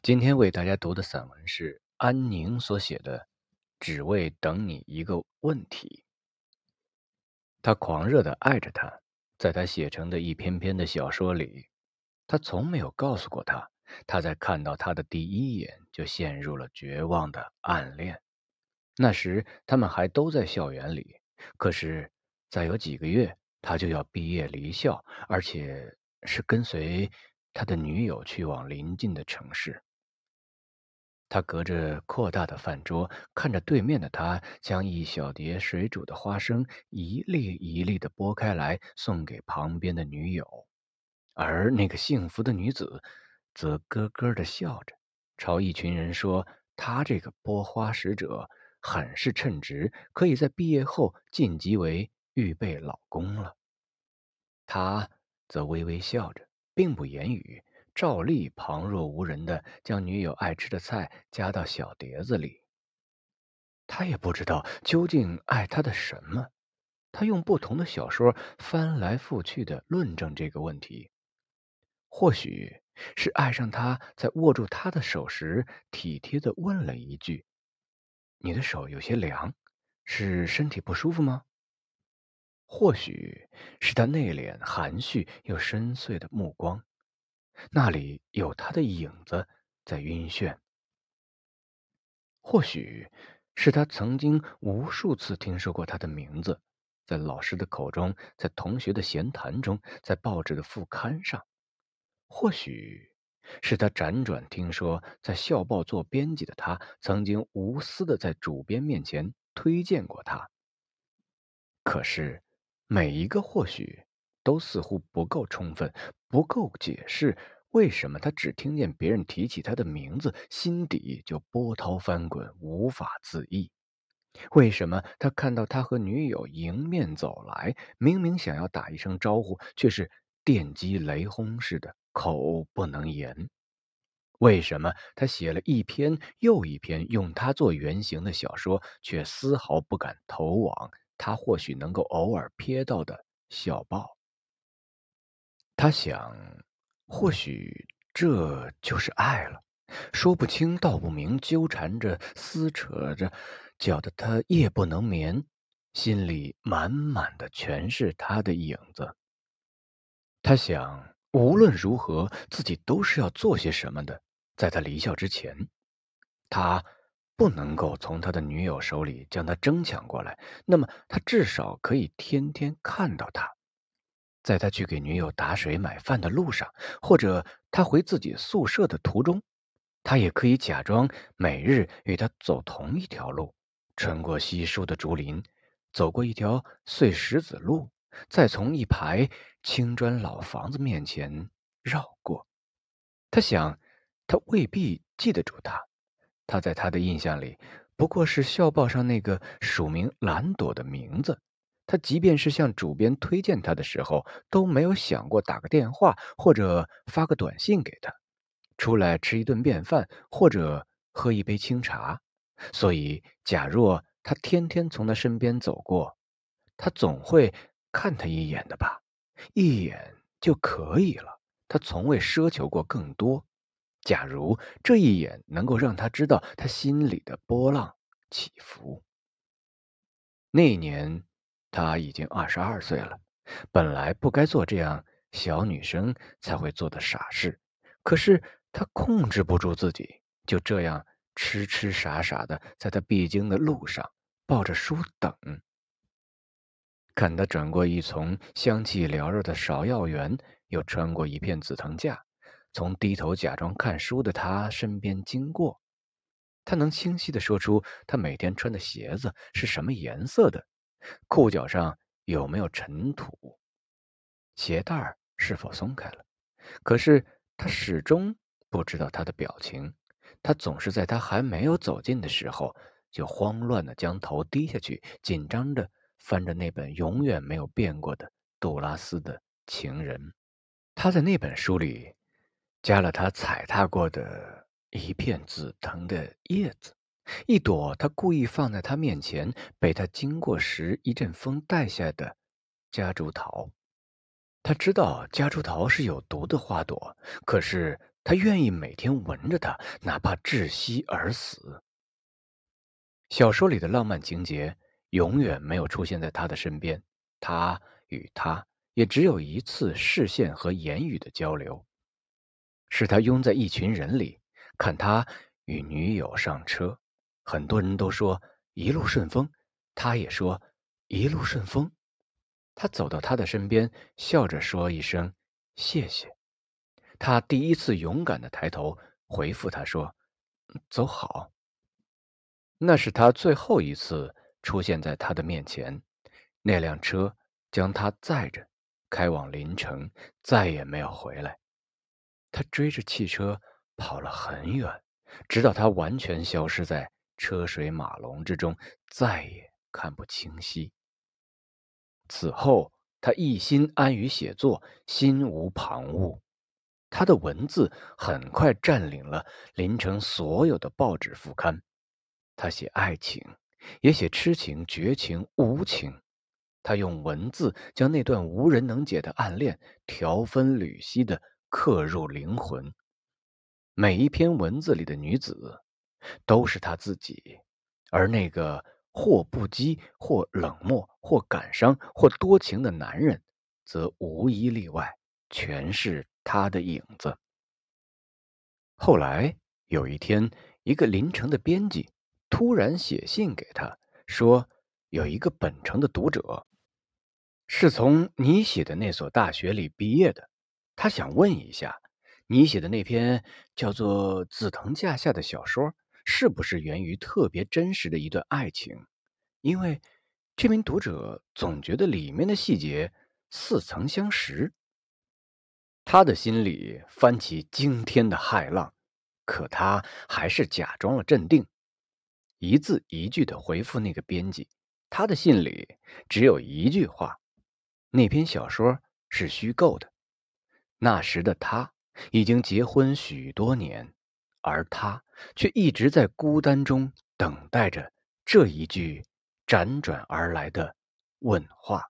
今天为大家读的散文是安宁所写的《只为等你一个问题》。他狂热的爱着她，在他写成的一篇篇的小说里，他从没有告诉过她，他在看到她的第一眼就陷入了绝望的暗恋。那时他们还都在校园里，可是再有几个月，他就要毕业离校，而且是跟随他的女友去往邻近的城市。他隔着扩大的饭桌，看着对面的他，将一小碟水煮的花生一粒一粒的剥开来，送给旁边的女友，而那个幸福的女子，则咯咯的笑着，朝一群人说：“他这个剥花使者很是称职，可以在毕业后晋级为预备老公了。”他则微微笑着，并不言语。照例旁若无人的将女友爱吃的菜夹到小碟子里。他也不知道究竟爱她的什么，他用不同的小说翻来覆去的论证这个问题。或许是爱上他，在握住他的手时体贴的问了一句：“你的手有些凉，是身体不舒服吗？”或许是他内敛、含蓄又深邃的目光。那里有他的影子在晕眩。或许是他曾经无数次听说过他的名字，在老师的口中，在同学的闲谈中，在报纸的副刊上。或许是他辗转听说，在校报做编辑的他，曾经无私的在主编面前推荐过他。可是，每一个或许。都似乎不够充分，不够解释为什么他只听见别人提起他的名字，心底就波涛翻滚，无法自抑。为什么他看到他和女友迎面走来，明明想要打一声招呼，却是电击雷轰似的，口不能言？为什么他写了一篇又一篇用他做原型的小说，却丝毫不敢投往他或许能够偶尔瞥到的小报？他想，或许这就是爱了，说不清道不明，纠缠着撕扯着，搅得他夜不能眠，心里满满的全是他的影子。他想，无论如何，自己都是要做些什么的。在他离校之前，他不能够从他的女友手里将他争抢过来，那么他至少可以天天看到他。在他去给女友打水买饭的路上，或者他回自己宿舍的途中，他也可以假装每日与他走同一条路，穿过稀疏的竹林，走过一条碎石子路，再从一排青砖老房子面前绕过。他想，他未必记得住他，他在他的印象里不过是校报上那个署名蓝朵的名字。他即便是向主编推荐他的时候，都没有想过打个电话或者发个短信给他，出来吃一顿便饭或者喝一杯清茶。所以，假若他天天从他身边走过，他总会看他一眼的吧？一眼就可以了。他从未奢求过更多。假如这一眼能够让他知道他心里的波浪起伏，那年。她已经二十二岁了，本来不该做这样小女生才会做的傻事，可是她控制不住自己，就这样痴痴傻傻的在她必经的路上抱着书等。看她转过一丛香气缭绕的芍药园，又穿过一片紫藤架，从低头假装看书的她身边经过，她能清晰的说出她每天穿的鞋子是什么颜色的。裤脚上有没有尘土？鞋带是否松开了？可是他始终不知道他的表情。他总是在他还没有走近的时候，就慌乱的将头低下去，紧张的翻着那本永远没有变过的杜拉斯的情人。他在那本书里加了他踩踏过的一片紫藤的叶子。一朵他故意放在他面前，被他经过时一阵风带下的夹竹桃。他知道夹竹桃是有毒的花朵，可是他愿意每天闻着它，哪怕窒息而死。小说里的浪漫情节永远没有出现在他的身边，他与他也只有一次视线和言语的交流，是他拥在一群人里，看他与女友上车，很多人都说一路顺风，他也说一路顺风。他走到他的身边，笑着说一声谢谢。他第一次勇敢的抬头回复他说：“走好。”那是他最后一次出现在他的面前，那辆车将他载着，开往林城，再也没有回来。他追着汽车跑了很远，直到他完全消失在车水马龙之中，再也看不清晰。此后，他一心安于写作，心无旁骛。他的文字很快占领了林城所有的报纸副刊。他写爱情，也写痴情、绝情、无情。他用文字将那段无人能解的暗恋条分缕析的刻入灵魂。每一篇文字里的女子，都是他自己，而那个或不羁、或冷漠、或感伤、或多情的男人，则无一例外，全是他的影子。后来有一天，一个临城的编辑。突然写信给他，说有一个本城的读者，是从你写的那所大学里毕业的。他想问一下，你写的那篇叫做《紫藤架下》的小说，是不是源于特别真实的一段爱情？因为这名读者总觉得里面的细节似曾相识。他的心里翻起惊天的骇浪，可他还是假装了镇定。一字一句的回复那个编辑，他的信里只有一句话：那篇小说是虚构的。那时的他已经结婚许多年，而他却一直在孤单中等待着这一句辗转而来的问话。